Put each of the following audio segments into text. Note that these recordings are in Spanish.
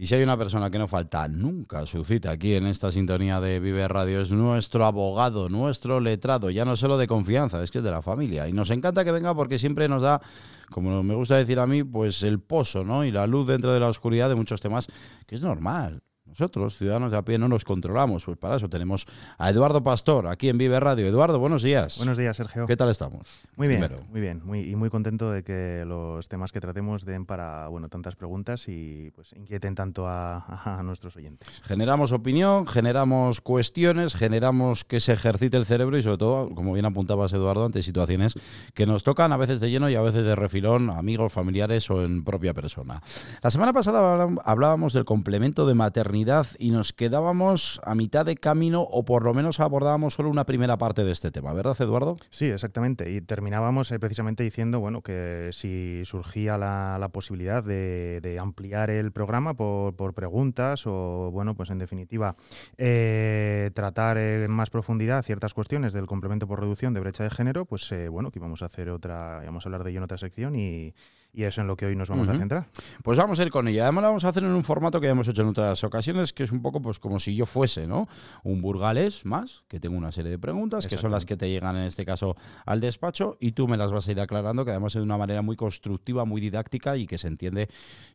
Y si hay una persona que no falta nunca su cita aquí en esta sintonía de Vive Radio, es nuestro abogado, nuestro letrado, ya no solo de confianza, es que es de la familia. Y nos encanta que venga porque siempre nos da, como me gusta decir a mí, pues el pozo, ¿no? Y la luz dentro de la oscuridad de muchos temas, que es normal. Nosotros, ciudadanos de a pie, no nos controlamos. Pues para eso tenemos a Eduardo Pastor aquí en Vive Radio. Eduardo, buenos días. Buenos días, Sergio. ¿Qué tal estamos? Muy bien, muy bien. Muy, y muy contento de que los temas que tratemos den para bueno tantas preguntas y pues inquieten tanto a, nuestros oyentes. Generamos opinión, generamos cuestiones, generamos que se ejercite el cerebro y sobre todo, como bien apuntabas Eduardo, ante situaciones que nos tocan a veces de lleno y a veces de refilón, amigos, familiares o en propia persona. La semana pasada hablábamos del complemento de maternidad y nos quedábamos a mitad de camino o por lo menos abordábamos solo una primera parte de este tema, ¿verdad, Eduardo? Sí, exactamente. Y terminábamos eh, precisamente diciendo bueno, que si surgía la, posibilidad de, ampliar el programa por, preguntas o, bueno, pues en definitiva, eh, tratar en más profundidad ciertas cuestiones del complemento por reducción de brecha de género, pues eh, bueno, que íbamos a hacer otra, íbamos a hablar de ello en otra sección y, y es en lo que hoy nos vamos a centrar. Pues vamos a ir con ella. Además lo vamos a hacer en un formato que ya hemos hecho en otras ocasiones, que es un poco pues como si yo fuese, ¿no? Un burgalés más, que tengo una serie de preguntas, que son las que te llegan en este caso al despacho, y tú me las vas a ir aclarando, que además es de una manera muy constructiva, muy didáctica y que se entiende,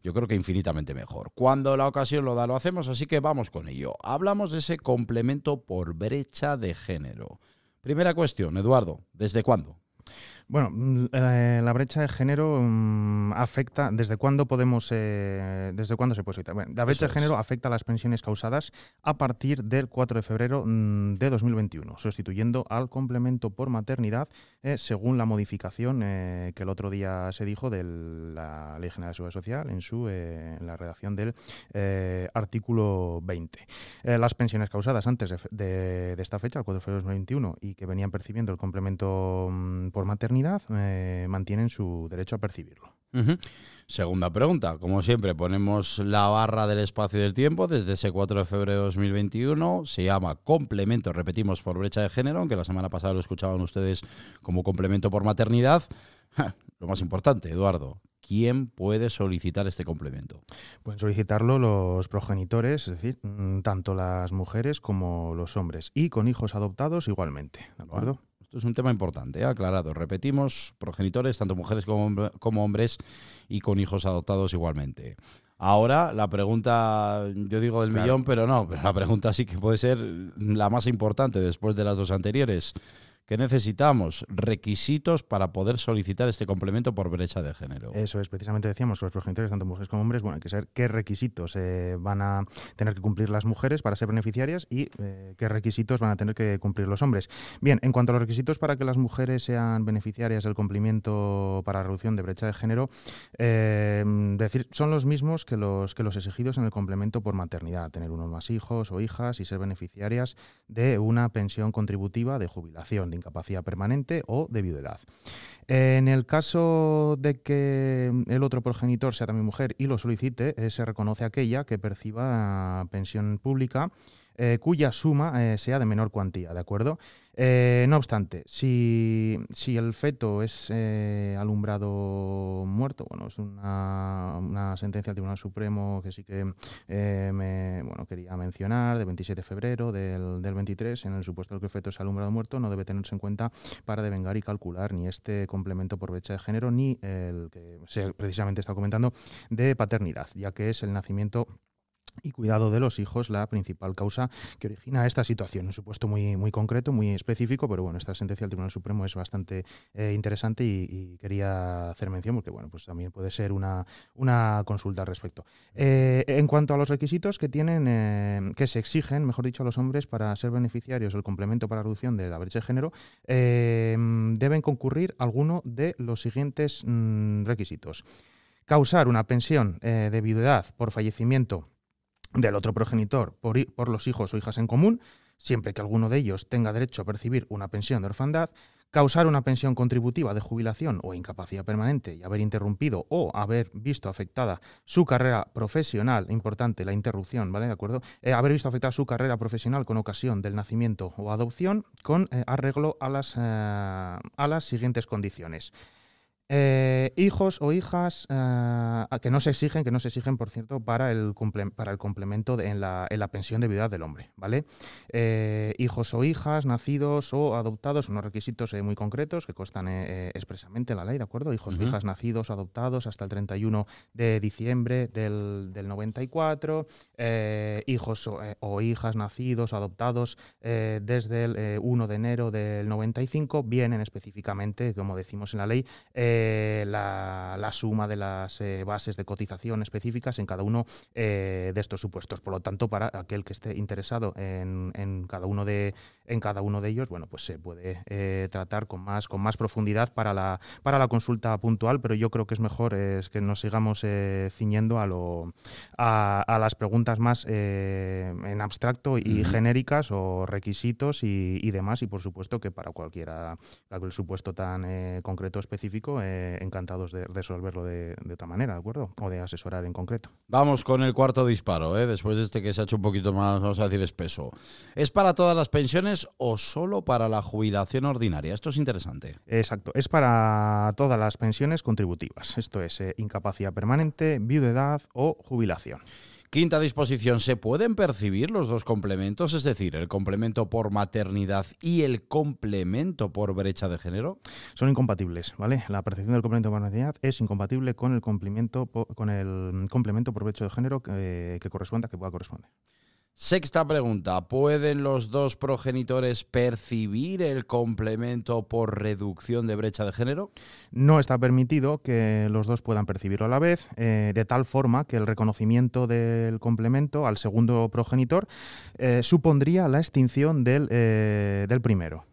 yo creo que infinitamente mejor. Cuando la ocasión lo da, lo hacemos, así que vamos con ello. Hablamos de ese complemento por brecha de género. Primera cuestión, Eduardo, ¿desde cuándo? Bueno, mm, eh, la brecha de género mm, afecta. ¿Desde cuándo podemos, eh, desde cuándo se puede evitar? Bueno, la brecha de género afecta a las pensiones causadas a partir del 4 de febrero mm, de 2021, sustituyendo al complemento por maternidad eh, según la modificación que el otro día se dijo de la Ley General de Seguridad Social en su en la redacción del artículo 20. las pensiones causadas antes de, de, esta fecha, el 4 de febrero de 2021, y que venían percibiendo el complemento por maternidad eh, mantienen su derecho a percibirlo. Segunda pregunta, como siempre ponemos la barra del espacio y del tiempo desde ese 4 de febrero de 2021, se llama complemento, repetimos, por brecha de género, aunque la semana pasada lo escuchaban ustedes como complemento por maternidad. Lo más importante, Eduardo, ¿quién puede solicitar este complemento? Pueden solicitarlo los progenitores, es decir, mm, tanto las mujeres como los hombres, y con hijos adoptados igualmente, ¿de acuerdo? Esto es un tema importante, ¿eh? aclarado. Repetimos, progenitores, tanto mujeres como, como hombres, y con hijos adoptados igualmente. Ahora, la pregunta, yo digo del millón, pero no, pero la pregunta sí que puede ser la más importante después de las dos anteriores. ¿Qué necesitamos? Requisitos para poder solicitar este complemento por brecha de género. Eso es, precisamente decíamos que los progenitores, tanto mujeres como hombres, bueno, hay que saber qué requisitos eh, van a tener que cumplir las mujeres para ser beneficiarias y eh, qué requisitos van a tener que cumplir los hombres. Bien, en cuanto a los requisitos para que las mujeres sean beneficiarias del cumplimiento para reducción de brecha de género, eh, decir, son los mismos que los, que los exigidos en el complemento por maternidad, tener unos más hijos o hijas y ser beneficiarias de una pensión contributiva de jubilación incapacidad permanente o de viudedad. En el caso de que el otro progenitor sea también mujer y lo solicite, eh, se reconoce aquella que perciba pensión pública eh, cuya suma eh, sea de menor cuantía, ¿de acuerdo? Eh, no obstante, si, el feto es alumbrado muerto, bueno, es una, sentencia del Tribunal Supremo que sí que me bueno, quería mencionar, de 27 de febrero del, 23, en el supuesto de que el feto es alumbrado muerto, no debe tenerse en cuenta para devengar y calcular ni este complemento por brecha de género ni el que se precisamente está comentando de paternidad, ya que es el nacimiento y cuidado de los hijos la principal causa que origina esta situación. Un supuesto muy, muy concreto, muy específico, pero bueno, esta sentencia del Tribunal Supremo es bastante eh, interesante y, quería hacer mención porque bueno, pues también puede ser una, una consulta al respecto. Eh, en cuanto a los requisitos que tienen, eh, que se exigen, mejor dicho, a los hombres para ser beneficiarios del complemento para reducción de la brecha de género, deben concurrir alguno de los siguientes mm, requisitos. Causar una pensión de viudedad por fallecimiento del otro progenitor por, los hijos o hijas en común, siempre que alguno de ellos tenga derecho a percibir una pensión de orfandad, causar una pensión contributiva de jubilación o incapacidad permanente y haber interrumpido o haber visto afectada su carrera profesional, importante la interrupción, ¿vale? ¿De acuerdo? Eh, haber visto afectada su carrera profesional con ocasión del nacimiento o adopción con eh, arreglo eh, a las siguientes condiciones. Eh, hijos o hijas eh, que no se exigen, que no se exigen, por cierto, para el, para el complemento en, la, en, la, pensión de viudedad del hombre, ¿vale? Eh, hijos o hijas nacidos o adoptados, unos requisitos muy concretos que constan expresamente en la ley, ¿de acuerdo? Hijos o hijas nacidos o adoptados hasta el 31 de diciembre del, del 94, hijos o, hijas nacidos o adoptados desde el 1 de enero del 95, vienen específicamente, como decimos en la ley, eh, la, suma de las eh, bases de cotización específicas en cada uno eh, de estos supuestos. Por lo tanto, para aquel que esté interesado en, cada uno de en cada uno de ellos, bueno, pues se puede tratar con más con más profundidad para la para la consulta puntual, pero yo creo que es mejor es que nos sigamos ciñendo a lo a, las preguntas más en abstracto y genéricas o requisitos y, demás y por supuesto que para cualquiera el supuesto tan concreto específico eh, encantados de resolverlo de, otra manera, ¿de acuerdo? O de asesorar en concreto. Vamos con el cuarto disparo, ¿eh? después de este que se ha hecho un poquito más, vamos a decir, espeso. ¿Es para todas las pensiones o solo para la jubilación ordinaria? Esto es interesante. Exacto, es para todas las pensiones contributivas. Esto es eh, incapacidad permanente, viudedad o jubilación. Quinta disposición, ¿se pueden percibir los dos complementos? Es decir, el complemento por maternidad y el complemento por brecha de género. Son incompatibles, ¿vale? La percepción del complemento por maternidad es incompatible con el complemento, con el complemento por brecha de género que, que corresponda, que pueda corresponder. Sexta pregunta, ¿pueden los dos progenitores percibir el complemento por reducción de brecha de género? No está permitido que los dos puedan percibirlo a la vez, eh, de tal forma que el reconocimiento del complemento al segundo progenitor eh, supondría la extinción del, eh, del primero.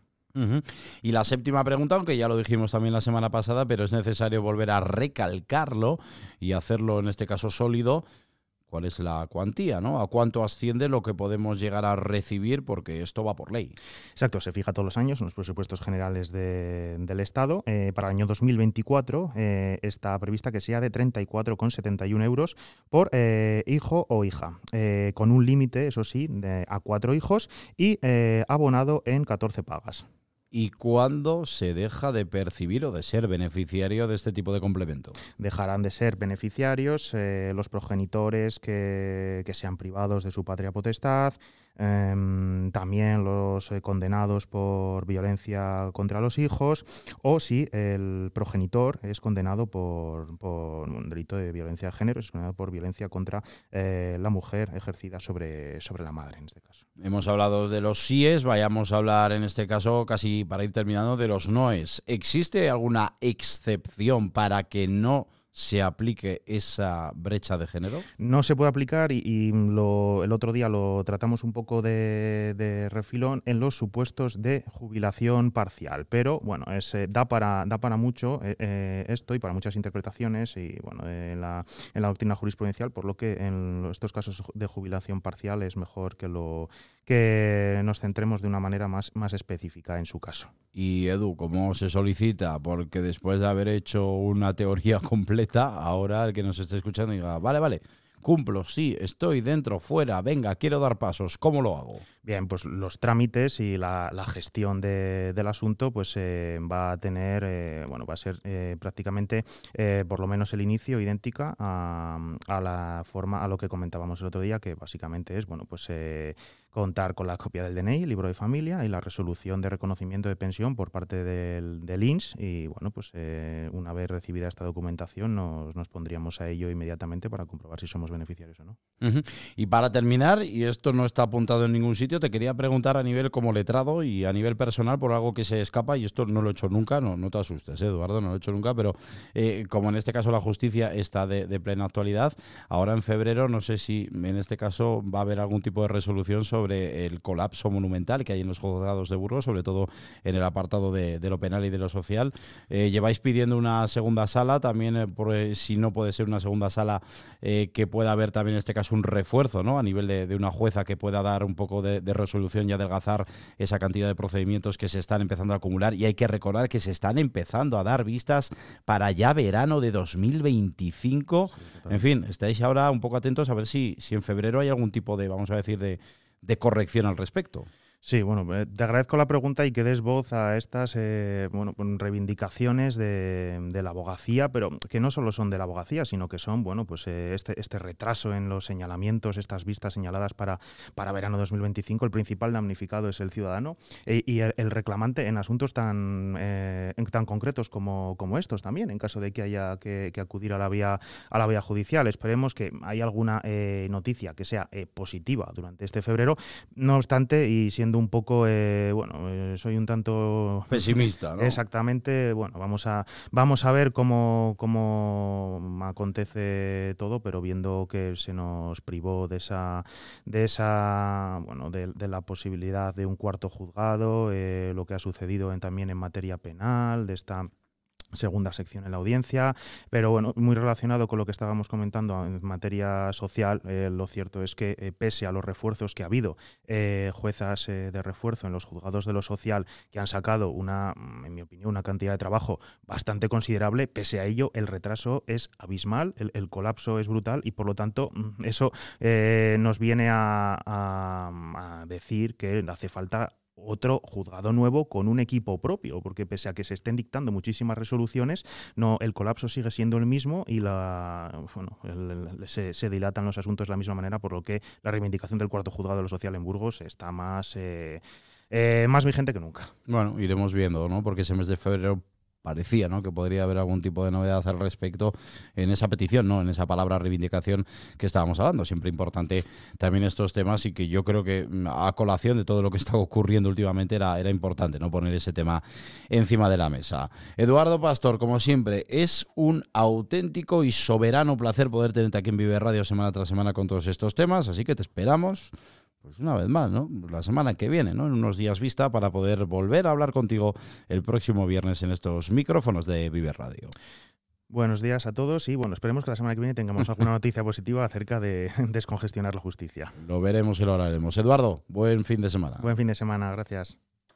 Y la séptima pregunta, aunque ya lo dijimos también la semana pasada, pero es necesario volver a recalcarlo y hacerlo en este caso sólido cuál es la cuantía, ¿no? A cuánto asciende lo que podemos llegar a recibir, porque esto va por ley. Exacto, se fija todos los años en los presupuestos generales del Estado. Eh, para el año 2024 eh, está prevista que sea de 34,71 euros por eh, hijo o hija, con un límite, eso sí, de, a cuatro hijos y abonado en 14 pagas y cuándo se deja de percibir o de ser beneficiario de este tipo de complemento. Dejarán de ser beneficiarios eh, los progenitores que, que, sean privados de su patria potestad, Em, también los eh, condenados por violencia contra los hijos o si el progenitor es condenado por, un delito de violencia de género, es condenado por violencia contra eh, la mujer ejercida sobre, sobre la madre en este caso. Hemos hablado de los síes, vayamos a hablar en este caso casi para ir terminando de los noes. ¿Existe alguna excepción para que no se aplique esa brecha de género? No se puede aplicar y, el otro día lo tratamos un poco de, refilón en los supuestos de jubilación parcial, pero bueno, es, eh, da, para, da para mucho eh, eh, esto y para muchas interpretaciones y bueno, en la, en la doctrina jurisprudencial, por lo que en estos casos de jubilación parcial es mejor que lo que nos centremos de una manera más, más específica en su caso. Y Edu, ¿cómo se solicita? Porque después de haber hecho una teoría completa, ahora el que nos esté escuchando diga, vale, vale, cumplo, sí, estoy dentro, fuera, venga, quiero dar pasos, ¿cómo lo hago? Bien, pues los trámites y la, gestión del asunto pues eh, va a tener, eh, bueno, va a ser eh, prácticamente por lo menos el inicio idéntica a, a, la forma, a lo que comentábamos el otro día, que básicamente es, bueno, pues contar con la copia del DNI, el libro de familia y la resolución de reconocimiento de pensión por parte del, del INS. Y bueno, pues eh, una vez recibida esta documentación nos, nos, pondríamos a ello inmediatamente para comprobar si somos beneficiarios o no. Y para terminar, y esto no está apuntado en ningún sitio, te quería preguntar a nivel como letrado y a nivel personal por algo que se escapa, y esto no lo he hecho nunca, no, no te asustes, ¿eh, Eduardo, no lo he hecho nunca, pero eh, como en este caso la justicia está de, de plena actualidad, ahora en febrero no sé si en este caso va a haber algún tipo de resolución sobre sobre el colapso monumental que hay en los juzgados de Burgos, sobre todo en el apartado de, lo penal y de lo social. Eh, lleváis pidiendo una segunda sala, también eh, por, eh, si no puede ser una segunda sala, que pueda haber también en este caso un refuerzo ¿no? a nivel de, una jueza que pueda dar un poco de, resolución y adelgazar esa cantidad de procedimientos que se están empezando a acumular. Y hay que recordar que se están empezando a dar vistas para ya verano de 2025. en fin, estáis ahora un poco atentos a ver si, si en febrero hay algún tipo de, vamos a decir, de, de corrección al respecto. Sí, bueno, eh, te agradezco la pregunta y que des voz a estas eh, bueno, reivindicaciones de, la abogacía, pero que no solo son de la abogacía, sino que son bueno, pues, eh, este, este retraso en los señalamientos, estas vistas señaladas para, para verano 2025. El principal damnificado es el ciudadano y el, reclamante en asuntos tan, tan concretos como, como estos también, en caso de que haya que, acudir a la, vía, a la vía judicial. Esperemos que haya alguna noticia que sea positiva durante este febrero. No obstante, y siendo un poco, eh, bueno, eh, soy un tanto... Pesimista, ¿no? Exactamente, bueno, vamos a, vamos a ver cómo, cómo acontece todo, pero viendo que se nos privó de esa, de esa bueno, de, la posibilidad de un cuarto juzgado, eh, lo que ha sucedido en, también en materia penal, de esta segunda sección en la audiencia, pero bueno, muy relacionado con lo que estábamos comentando en materia social, eh, lo cierto es que eh, pese a los refuerzos que ha habido, eh, juezas de refuerzo en los juzgados de lo social que han sacado una, mm, en mi opinión, una cantidad de trabajo bastante considerable, pese a ello el retraso es abismal, el, colapso es brutal y por lo tanto mm, eso nos viene a decir que hace falta otro juzgado nuevo con un equipo propio, porque pese a que se estén dictando muchísimas resoluciones, no, el colapso sigue siendo el mismo y la, bueno, se, dilatan los asuntos de la misma manera, por lo que la reivindicación del cuarto juzgado de lo social en Burgos está más, eh, eh, más vigente que nunca. Bueno, iremos viendo, ¿no? Porque ese mes de febrero parecía ¿no? que podría haber algún tipo de novedad al respecto en esa petición, ¿no? en esa palabra reivindicación que estábamos hablando. Siempre importante también estos temas y que yo creo que mm, a colación de todo lo que está ocurriendo últimamente era, era importante ¿no? poner ese tema encima de la mesa. Eduardo Pastor, como siempre, es un auténtico y soberano placer poder tenerte aquí en Vive Radio semana tras semana con todos estos temas, así que te esperamos pues una vez más, ¿no? La semana que viene, ¿no? En unos días vista para poder volver a hablar contigo el próximo viernes en estos micrófonos de Vive Radio. Buenos días a todos y bueno, esperemos que la semana que viene tengamos alguna noticia positiva acerca de descongestionar la justicia. Lo veremos y lo haremos. Eduardo, buen fin de semana. Buen fin de semana, gracias.